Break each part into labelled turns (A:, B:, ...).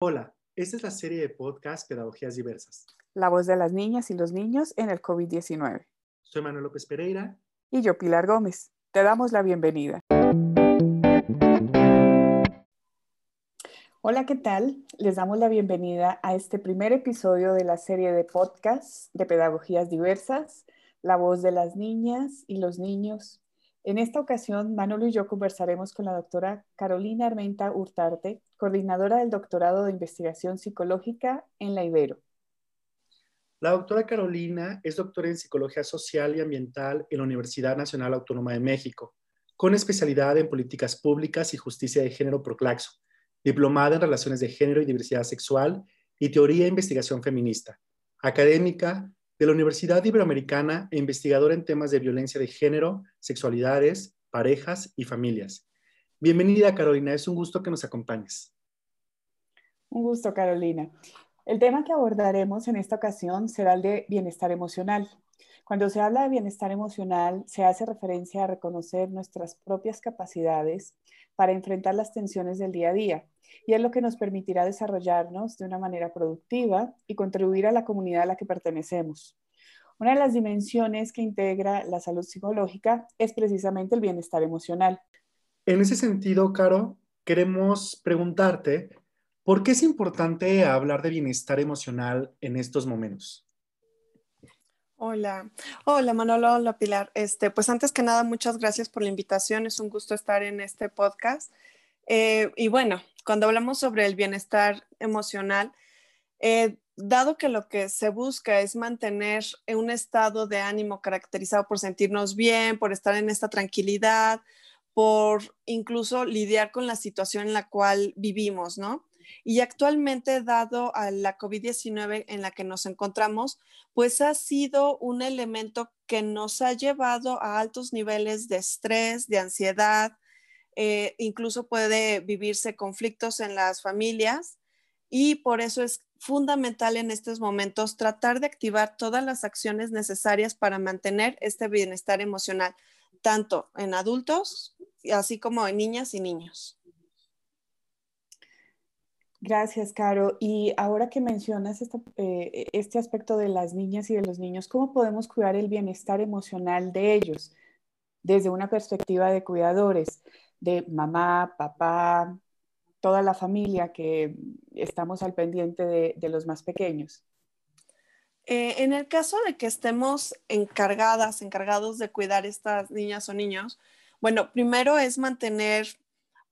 A: Hola, esta es la serie de podcast Pedagogías Diversas.
B: La voz de las niñas y los niños en el COVID-19.
A: Soy Manuel López Pereira.
B: Y yo, Pilar Gómez. Te damos la bienvenida. Hola, ¿qué tal? Les damos la bienvenida a este primer episodio de la serie de podcast de Pedagogías Diversas, La voz de las niñas y los niños en esta ocasión, Manolo y yo conversaremos con la doctora Carolina Armenta Hurtarte, coordinadora del doctorado de investigación psicológica en la Ibero.
A: La doctora Carolina es doctora en psicología social y ambiental en la Universidad Nacional Autónoma de México, con especialidad en políticas públicas y justicia de género por Claxo, diplomada en relaciones de género y diversidad sexual y teoría e investigación feminista, académica de la Universidad Iberoamericana e investigadora en temas de violencia de género, sexualidades, parejas y familias. Bienvenida, Carolina. Es un gusto que nos acompañes.
B: Un gusto, Carolina. El tema que abordaremos en esta ocasión será el de bienestar emocional. Cuando se habla de bienestar emocional, se hace referencia a reconocer nuestras propias capacidades para enfrentar las tensiones del día a día y es lo que nos permitirá desarrollarnos de una manera productiva y contribuir a la comunidad a la que pertenecemos. Una de las dimensiones que integra la salud psicológica es precisamente el bienestar emocional.
A: En ese sentido, Caro, queremos preguntarte, ¿por qué es importante hablar de bienestar emocional en estos momentos?
C: Hola, hola Manolo, hola Pilar. Este, pues antes que nada, muchas gracias por la invitación. Es un gusto estar en este podcast. Eh, y bueno, cuando hablamos sobre el bienestar emocional, eh, dado que lo que se busca es mantener un estado de ánimo caracterizado por sentirnos bien, por estar en esta tranquilidad, por incluso lidiar con la situación en la cual vivimos, ¿no? Y actualmente, dado a la COVID-19 en la que nos encontramos, pues ha sido un elemento que nos ha llevado a altos niveles de estrés, de ansiedad, eh, incluso puede vivirse conflictos en las familias y por eso es fundamental en estos momentos tratar de activar todas las acciones necesarias para mantener este bienestar emocional, tanto en adultos, así como en niñas y niños.
B: Gracias, Caro. Y ahora que mencionas eh, este aspecto de las niñas y de los niños, ¿cómo podemos cuidar el bienestar emocional de ellos desde una perspectiva de cuidadores? de mamá, papá, toda la familia que estamos al pendiente de, los más pequeños.
C: Eh, en el caso de que estemos encargadas, encargados de cuidar estas niñas o niños, bueno, primero es mantener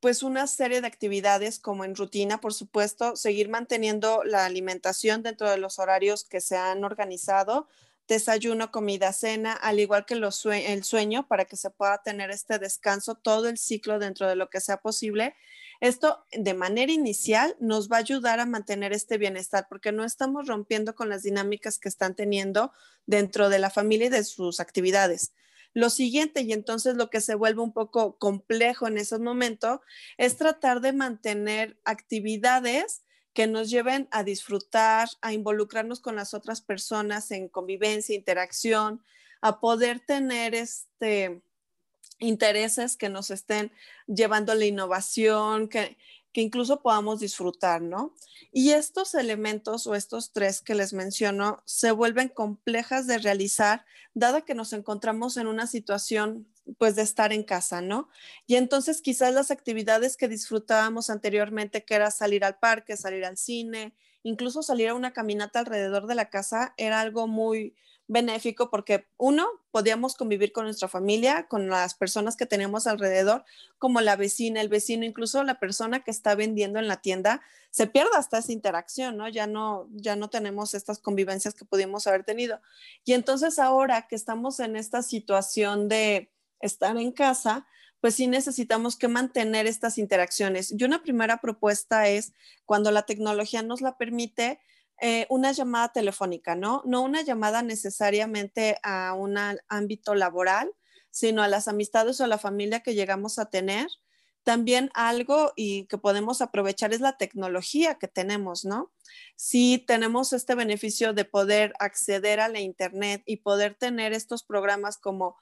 C: pues una serie de actividades como en rutina, por supuesto, seguir manteniendo la alimentación dentro de los horarios que se han organizado, desayuno, comida, cena, al igual que el sueño, para que se pueda tener este descanso, todo el ciclo dentro de lo que sea posible. Esto de manera inicial nos va a ayudar a mantener este bienestar porque no estamos rompiendo con las dinámicas que están teniendo dentro de la familia y de sus actividades. Lo siguiente, y entonces lo que se vuelve un poco complejo en ese momento, es tratar de mantener actividades que nos lleven a disfrutar, a involucrarnos con las otras personas en convivencia, interacción, a poder tener este intereses que nos estén llevando a la innovación, que, que incluso podamos disfrutar, ¿no? Y estos elementos o estos tres que les menciono se vuelven complejas de realizar, dado que nos encontramos en una situación pues de estar en casa, ¿no? Y entonces quizás las actividades que disfrutábamos anteriormente, que era salir al parque, salir al cine, incluso salir a una caminata alrededor de la casa, era algo muy benéfico porque uno, podíamos convivir con nuestra familia, con las personas que tenemos alrededor, como la vecina, el vecino, incluso la persona que está vendiendo en la tienda, se pierde hasta esa interacción, ¿no? Ya no, ya no tenemos estas convivencias que pudimos haber tenido. Y entonces ahora que estamos en esta situación de estar en casa, pues sí necesitamos que mantener estas interacciones. Y una primera propuesta es, cuando la tecnología nos la permite, eh, una llamada telefónica, ¿no? No una llamada necesariamente a un ámbito laboral, sino a las amistades o a la familia que llegamos a tener. También algo y que podemos aprovechar es la tecnología que tenemos, ¿no? Si tenemos este beneficio de poder acceder a la Internet y poder tener estos programas como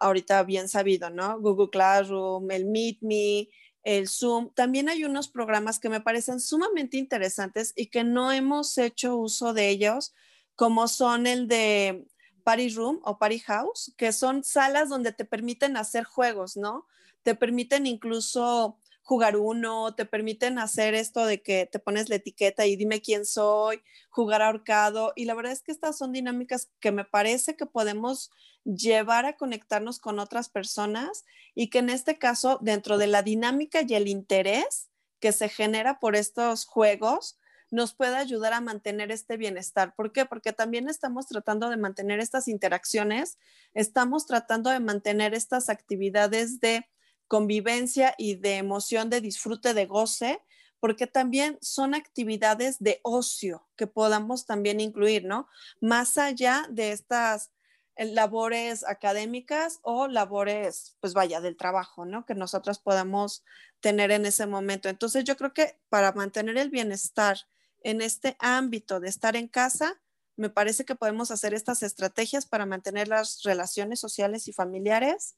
C: ahorita bien sabido, ¿no? Google Classroom, el Meet Me, el Zoom. También hay unos programas que me parecen sumamente interesantes y que no hemos hecho uso de ellos, como son el de Party Room o Party House, que son salas donde te permiten hacer juegos, ¿no? Te permiten incluso jugar uno, te permiten hacer esto de que te pones la etiqueta y dime quién soy, jugar ahorcado. Y la verdad es que estas son dinámicas que me parece que podemos llevar a conectarnos con otras personas y que en este caso, dentro de la dinámica y el interés que se genera por estos juegos, nos puede ayudar a mantener este bienestar. ¿Por qué? Porque también estamos tratando de mantener estas interacciones, estamos tratando de mantener estas actividades de convivencia y de emoción, de disfrute, de goce, porque también son actividades de ocio que podamos también incluir, ¿no? Más allá de estas eh, labores académicas o labores, pues vaya, del trabajo, ¿no? Que nosotros podamos tener en ese momento. Entonces, yo creo que para mantener el bienestar en este ámbito de estar en casa, me parece que podemos hacer estas estrategias para mantener las relaciones sociales y familiares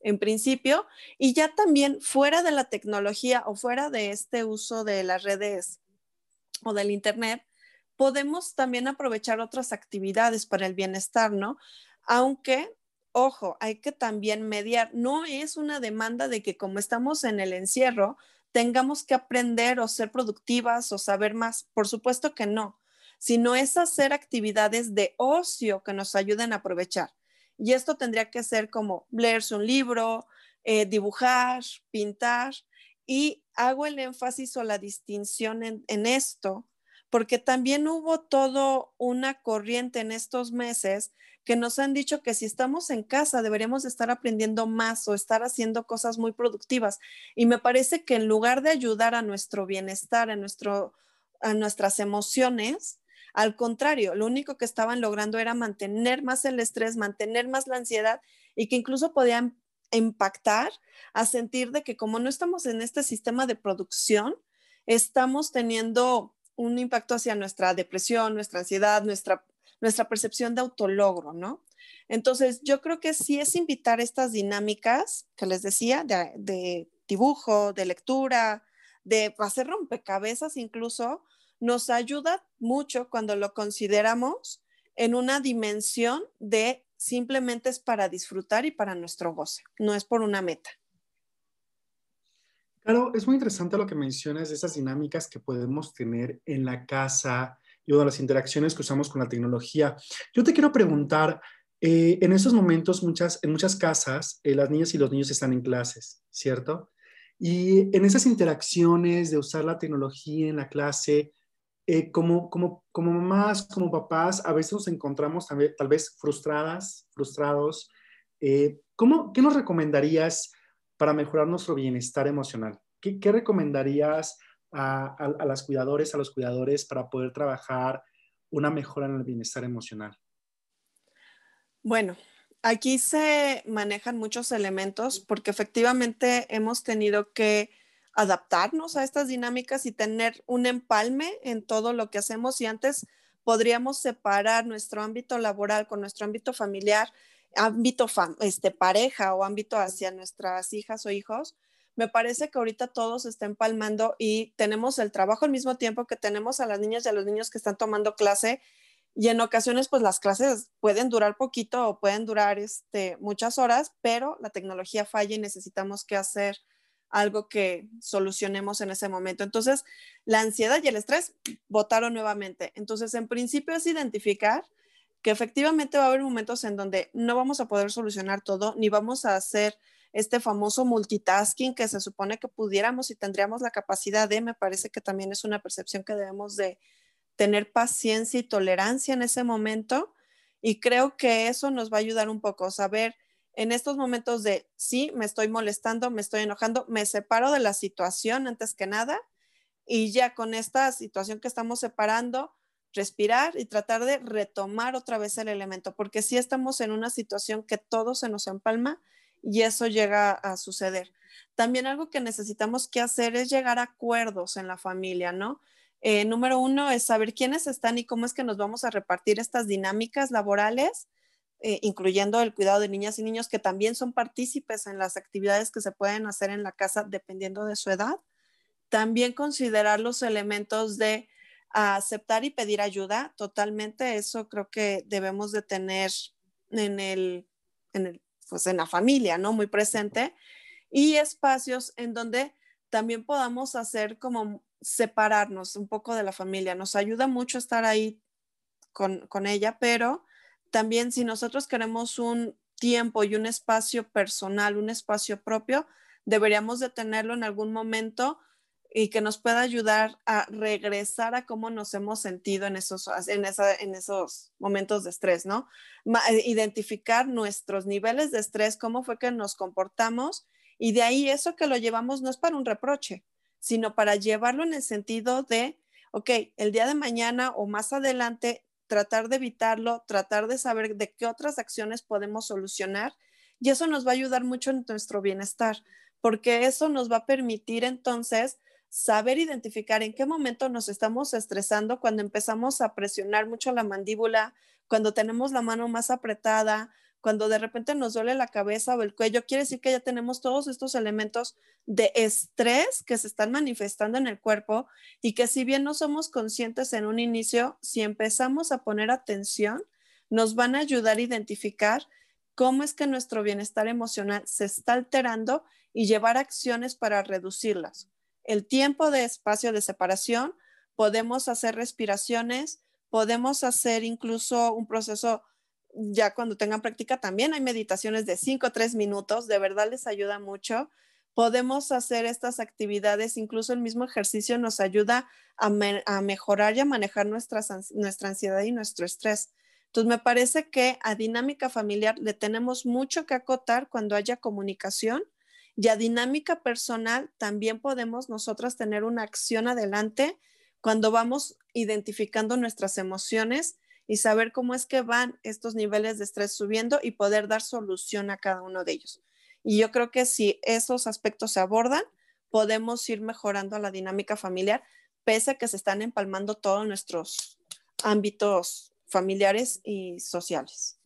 C: en principio, y ya también fuera de la tecnología o fuera de este uso de las redes o del Internet, podemos también aprovechar otras actividades para el bienestar, ¿no? Aunque, ojo, hay que también mediar. No es una demanda de que como estamos en el encierro, tengamos que aprender o ser productivas o saber más. Por supuesto que no, sino es hacer actividades de ocio que nos ayuden a aprovechar. Y esto tendría que ser como leerse un libro, eh, dibujar, pintar. Y hago el énfasis o la distinción en, esto, porque también hubo todo una corriente en estos meses que nos han dicho que si estamos en casa deberíamos estar aprendiendo más o estar haciendo cosas muy productivas. Y me parece que en lugar de ayudar a nuestro bienestar, a, nuestro, a nuestras emociones, al contrario, lo único que estaban logrando era mantener más el estrés, mantener más la ansiedad y que incluso podían impactar a sentir de que como no estamos en este sistema de producción, estamos teniendo un impacto hacia nuestra depresión, nuestra ansiedad, nuestra, nuestra percepción de autologro, ¿no? Entonces, yo creo que sí es invitar estas dinámicas que les decía, de, de dibujo, de lectura, de hacer rompecabezas incluso, nos ayuda mucho cuando lo consideramos en una dimensión de simplemente es para disfrutar y para nuestro goce, no es por una meta.
A: Claro, es muy interesante lo que mencionas de esas dinámicas que podemos tener en la casa y de las interacciones que usamos con la tecnología. Yo te quiero preguntar, eh, en estos momentos muchas, en muchas casas eh, las niñas y los niños están en clases, ¿cierto? Y en esas interacciones de usar la tecnología en la clase, eh, como, como, como mamás, como papás, a veces nos encontramos tal vez frustradas, frustrados. Eh, ¿cómo, ¿Qué nos recomendarías para mejorar nuestro bienestar emocional? ¿Qué, qué recomendarías a, a, a, las cuidadores, a los cuidadores para poder trabajar una mejora en el bienestar emocional?
C: Bueno, aquí se manejan muchos elementos porque efectivamente hemos tenido que adaptarnos a estas dinámicas y tener un empalme en todo lo que hacemos y antes podríamos separar nuestro ámbito laboral con nuestro ámbito familiar, ámbito este, pareja o ámbito hacia nuestras hijas o hijos. Me parece que ahorita todo se está empalmando y tenemos el trabajo al mismo tiempo que tenemos a las niñas y a los niños que están tomando clase y en ocasiones pues las clases pueden durar poquito o pueden durar este, muchas horas, pero la tecnología falla y necesitamos que hacer algo que solucionemos en ese momento. Entonces, la ansiedad y el estrés votaron nuevamente. Entonces, en principio es identificar que efectivamente va a haber momentos en donde no vamos a poder solucionar todo, ni vamos a hacer este famoso multitasking que se supone que pudiéramos y tendríamos la capacidad de, me parece que también es una percepción que debemos de tener paciencia y tolerancia en ese momento. Y creo que eso nos va a ayudar un poco, saber en estos momentos de, sí, me estoy molestando, me estoy enojando, me separo de la situación antes que nada y ya con esta situación que estamos separando, respirar y tratar de retomar otra vez el elemento, porque si estamos en una situación que todo se nos empalma y eso llega a suceder. También algo que necesitamos que hacer es llegar a acuerdos en la familia, ¿no? Eh, número uno es saber quiénes están y cómo es que nos vamos a repartir estas dinámicas laborales eh, incluyendo el cuidado de niñas y niños que también son partícipes en las actividades que se pueden hacer en la casa dependiendo de su edad. También considerar los elementos de aceptar y pedir ayuda, totalmente, eso creo que debemos de tener en el, en el, pues en la familia, ¿no? Muy presente. Y espacios en donde también podamos hacer como separarnos un poco de la familia. Nos ayuda mucho estar ahí con, con ella, pero también si nosotros queremos un tiempo y un espacio personal, un espacio propio, deberíamos de tenerlo en algún momento y que nos pueda ayudar a regresar a cómo nos hemos sentido en esos, en, esos momentos de estrés, ¿no? Eh, identificar nuestros niveles de estrés, cómo fue que nos comportamos y de ahí eso que lo llevamos no es para un reproche, sino para llevarlo en el sentido de, ok, el día de mañana o más adelante tratar de evitarlo, tratar de saber de qué otras acciones podemos solucionar y eso nos va a ayudar mucho en nuestro bienestar, porque eso nos va a permitir entonces saber identificar en qué momento nos estamos estresando cuando empezamos a presionar mucho la mandíbula, cuando tenemos la mano más apretada, cuando de repente nos duele la cabeza o el cuello, quiere decir que ya tenemos todos estos elementos de estrés que se están manifestando en el cuerpo y que si bien no somos conscientes en un inicio, si empezamos a poner atención, nos van a ayudar a identificar cómo es que nuestro bienestar emocional se está alterando y llevar acciones para reducirlas. El tiempo de espacio de separación, podemos hacer respiraciones, podemos hacer incluso un proceso ya cuando tengan práctica también hay meditaciones de 5 o 3 minutos, de verdad les ayuda mucho. Podemos hacer estas actividades, incluso el mismo ejercicio nos ayuda a, mejorar y a manejar nuestra ansiedad y nuestro estrés. Entonces, me parece que a dinámica familiar le tenemos mucho que acotar cuando haya comunicación y a dinámica personal también podemos nosotras tener una acción adelante cuando vamos identificando nuestras emociones y saber cómo es que van estos niveles de estrés subiendo y poder dar solución a cada uno de ellos. Y yo creo que si esos aspectos se abordan, podemos ir mejorando la dinámica familiar, pese a que se están empalmando todos nuestros ámbitos familiares y sociales.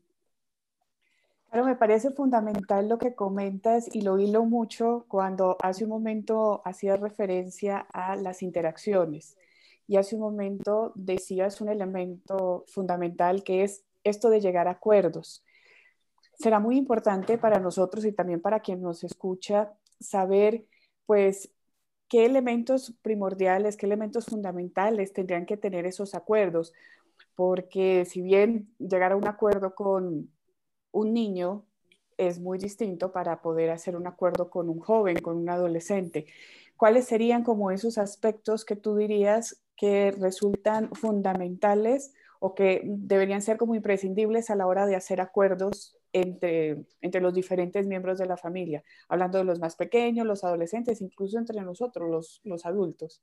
B: Claro, me parece fundamental lo que comentas y lo hilo mucho cuando hace un momento hacía referencia a las interacciones y hace un momento decías un elemento fundamental que es esto de llegar a acuerdos. Será muy importante para nosotros y también para quien nos escucha saber, pues, qué elementos primordiales, qué elementos fundamentales tendrían que tener esos acuerdos, porque si bien llegar a un acuerdo con un niño es muy distinto para poder hacer un acuerdo con un joven, con un adolescente. ¿Cuáles serían como esos aspectos que tú dirías que resultan fundamentales o que deberían ser como imprescindibles a la hora de hacer acuerdos entre, entre los diferentes miembros de la familia, hablando de los más pequeños, los adolescentes, incluso entre nosotros, los, los adultos.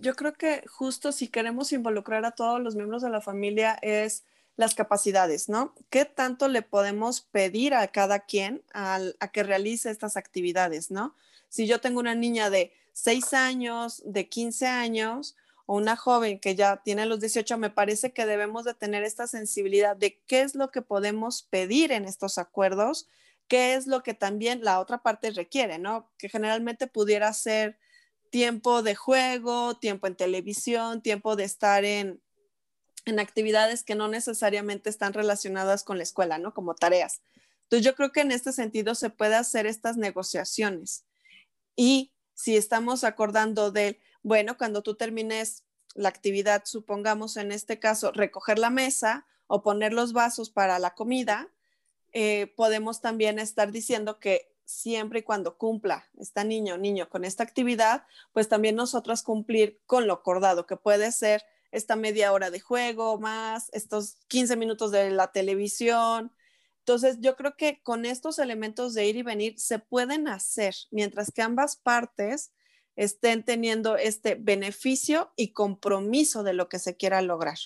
C: Yo creo que justo si queremos involucrar a todos los miembros de la familia es las capacidades, ¿no? ¿Qué tanto le podemos pedir a cada quien a, que realice estas actividades, ¿no? Si yo tengo una niña de 6 años, de 15 años o una joven que ya tiene los 18, me parece que debemos de tener esta sensibilidad de qué es lo que podemos pedir en estos acuerdos, qué es lo que también la otra parte requiere, ¿no? Que generalmente pudiera ser tiempo de juego, tiempo en televisión, tiempo de estar en, en actividades que no necesariamente están relacionadas con la escuela, ¿no? Como tareas. Entonces yo creo que en este sentido se puede hacer estas negociaciones y si estamos acordando de, bueno, cuando tú termines la actividad, supongamos en este caso, recoger la mesa o poner los vasos para la comida, eh, podemos también estar diciendo que siempre y cuando cumpla esta niño o niño con esta actividad, pues también nosotros cumplir con lo acordado, que puede ser esta media hora de juego más, estos 15 minutos de la televisión, entonces, yo creo que con estos elementos de ir y venir se pueden hacer mientras que ambas partes estén teniendo este beneficio y compromiso de lo que se quiera lograr.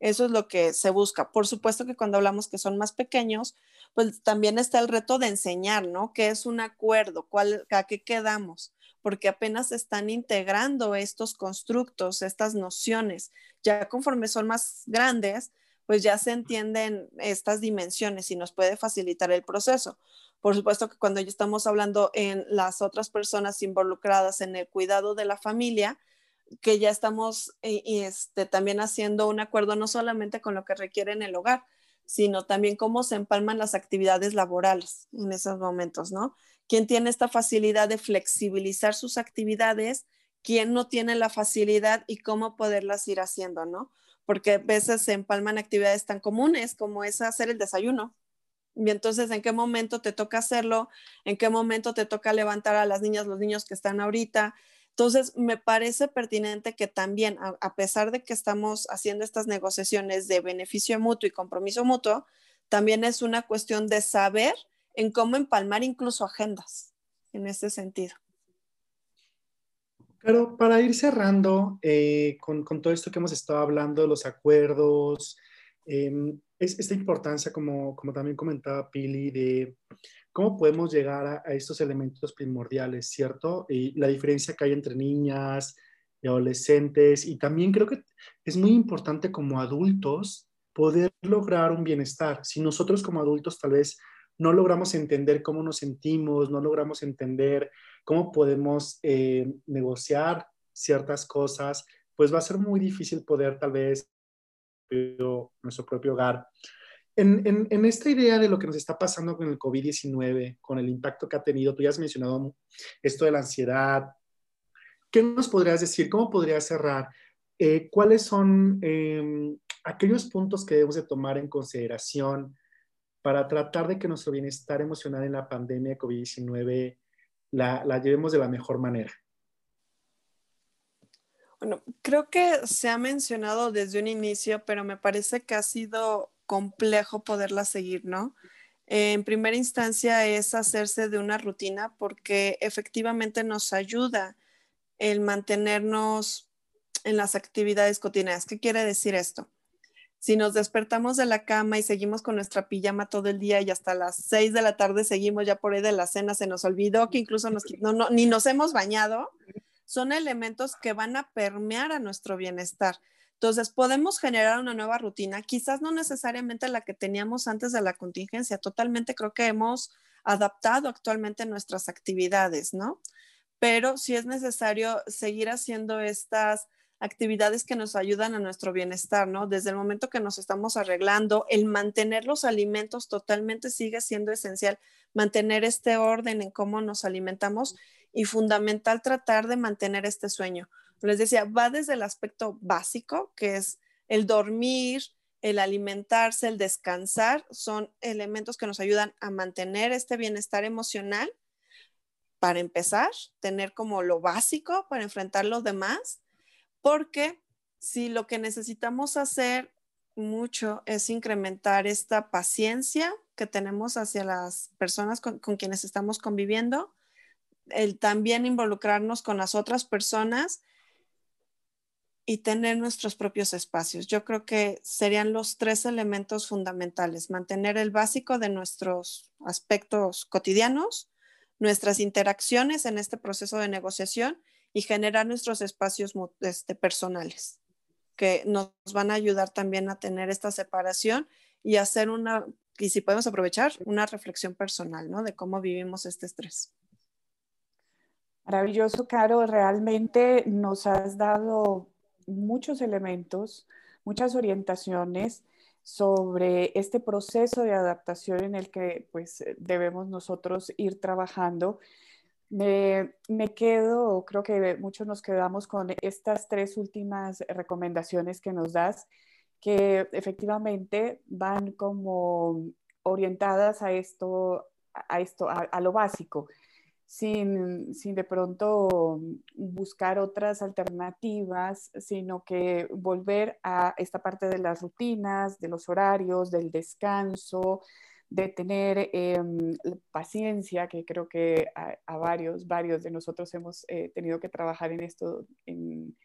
C: Eso es lo que se busca. Por supuesto que cuando hablamos que son más pequeños, pues también está el reto de enseñar, ¿no? ¿Qué es un acuerdo? ¿Cuál, ¿A qué quedamos? Porque apenas están integrando estos constructos, estas nociones. Ya conforme son más grandes, pues ya se entienden estas dimensiones y nos puede facilitar el proceso. Por supuesto que cuando ya estamos hablando en las otras personas involucradas en el cuidado de la familia, que ya estamos eh, este, también haciendo un acuerdo no solamente con lo que requiere en el hogar, sino también cómo se empalman las actividades laborales en esos momentos, ¿no? ¿Quién tiene esta facilidad de flexibilizar sus actividades? ¿Quién no tiene la facilidad y cómo poderlas ir haciendo, ¿no? Porque a veces se empalman actividades tan comunes como es hacer el desayuno. Y entonces, ¿en qué momento te toca hacerlo? ¿En qué momento te toca levantar a las niñas, los niños que están ahorita? Entonces, me parece pertinente que también, a, pesar de que estamos haciendo estas negociaciones de beneficio mutuo y compromiso mutuo, también es una cuestión de saber en cómo empalmar incluso agendas en ese sentido.
A: Pero para ir cerrando eh, con, todo esto que hemos estado hablando, los acuerdos, em, es, esta importancia, como, como también comentaba Pili, de ¿Cómo podemos llegar a, estos elementos primordiales, cierto? Y la diferencia que hay entre niñas y adolescentes. Y también creo que es muy importante como adultos poder lograr un bienestar. Si nosotros como adultos tal vez no logramos entender cómo nos sentimos, no logramos entender cómo podemos eh, negociar ciertas cosas, pues va a ser muy difícil poder tal vez nuestro propio hogar en, esta idea de lo que nos está pasando con el COVID-19, con el impacto que ha tenido, tú ya has mencionado esto de la ansiedad. ¿Qué nos podrías decir? ¿Cómo podrías cerrar? Eh, ¿Cuáles son em, aquellos puntos que debemos de tomar en consideración para tratar de que nuestro bienestar emocional en la pandemia de COVID-19 la, la llevemos de la mejor manera?
C: Bueno, creo que se ha mencionado desde un inicio, pero me parece que ha sido complejo poderla seguir, ¿no? En primera instancia es hacerse de una rutina porque efectivamente nos ayuda el mantenernos en las actividades cotidianas. ¿Qué quiere decir esto? Si nos despertamos de la cama y seguimos con nuestra pijama todo el día y hasta las seis de la tarde seguimos ya por ahí de la cena, se nos olvidó que incluso nos, no, ni nos hemos bañado, son elementos que van a permear a nuestro bienestar. Entonces, podemos generar una nueva rutina, quizás no necesariamente la que teníamos antes de la contingencia, totalmente creo que hemos adaptado actualmente nuestras actividades, ¿no? Pero sí es necesario seguir haciendo estas actividades que nos ayudan a nuestro bienestar, ¿no? Desde el momento que nos estamos arreglando, el mantener los alimentos totalmente sigue siendo esencial, mantener este orden en cómo nos alimentamos y fundamental tratar de mantener este sueño les decía, va desde el aspecto básico, que es el dormir, el alimentarse, el descansar, son elementos que nos ayudan a mantener este bienestar emocional. Para empezar, tener como lo básico para enfrentar los demás, porque si lo que necesitamos hacer mucho es incrementar esta paciencia que tenemos hacia las personas con, quienes estamos conviviendo, el también involucrarnos con las otras personas y tener nuestros propios espacios. Yo creo que serían los tres elementos fundamentales, mantener el básico de nuestros aspectos cotidianos, nuestras interacciones en este proceso de negociación y generar nuestros espacios este, personales, que nos van a ayudar también a tener esta separación y hacer una, y si podemos aprovechar, una reflexión personal, ¿no? De cómo vivimos este estrés.
B: Maravilloso, Caro. Realmente nos has dado muchos elementos, muchas orientaciones sobre este proceso de adaptación en el que pues debemos nosotros ir trabajando. Me, quedo, creo que muchos nos quedamos con estas tres últimas recomendaciones que nos das, que efectivamente van como orientadas a esto, a esto, a lo básico sin, de pronto buscar otras alternativas, sino que volver a esta parte de las rutinas, de los horarios, del descanso, de tener em, paciencia, que creo que a, varios, varios de nosotros hemos eh, tenido que trabajar en esto, en,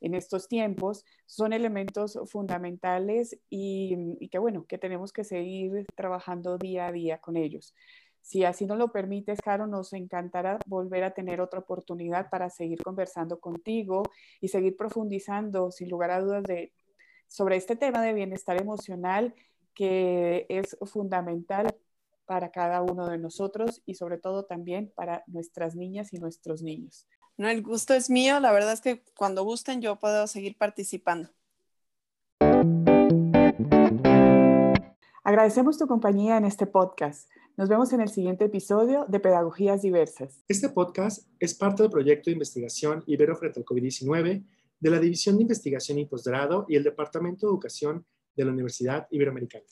B: estos tiempos, son elementos fundamentales y, y, que bueno, que tenemos que seguir trabajando día a día con ellos. Si así nos lo permites, Caro, nos encantará volver a tener otra oportunidad para seguir conversando contigo y seguir profundizando, sin lugar a dudas, de sobre este tema de bienestar emocional que es fundamental para cada uno de nosotros y sobre todo también para nuestras niñas y nuestros niños.
C: No, el gusto es mío. La verdad es que cuando gusten yo puedo seguir participando.
B: Agradecemos tu compañía en este podcast. Nos vemos en el siguiente episodio de Pedagogías Diversas.
A: Este podcast es parte del proyecto de investigación Ibero frente al COVID-19 de la División de Investigación y Posgrado y el Departamento de Educación de la Universidad Iberoamericana.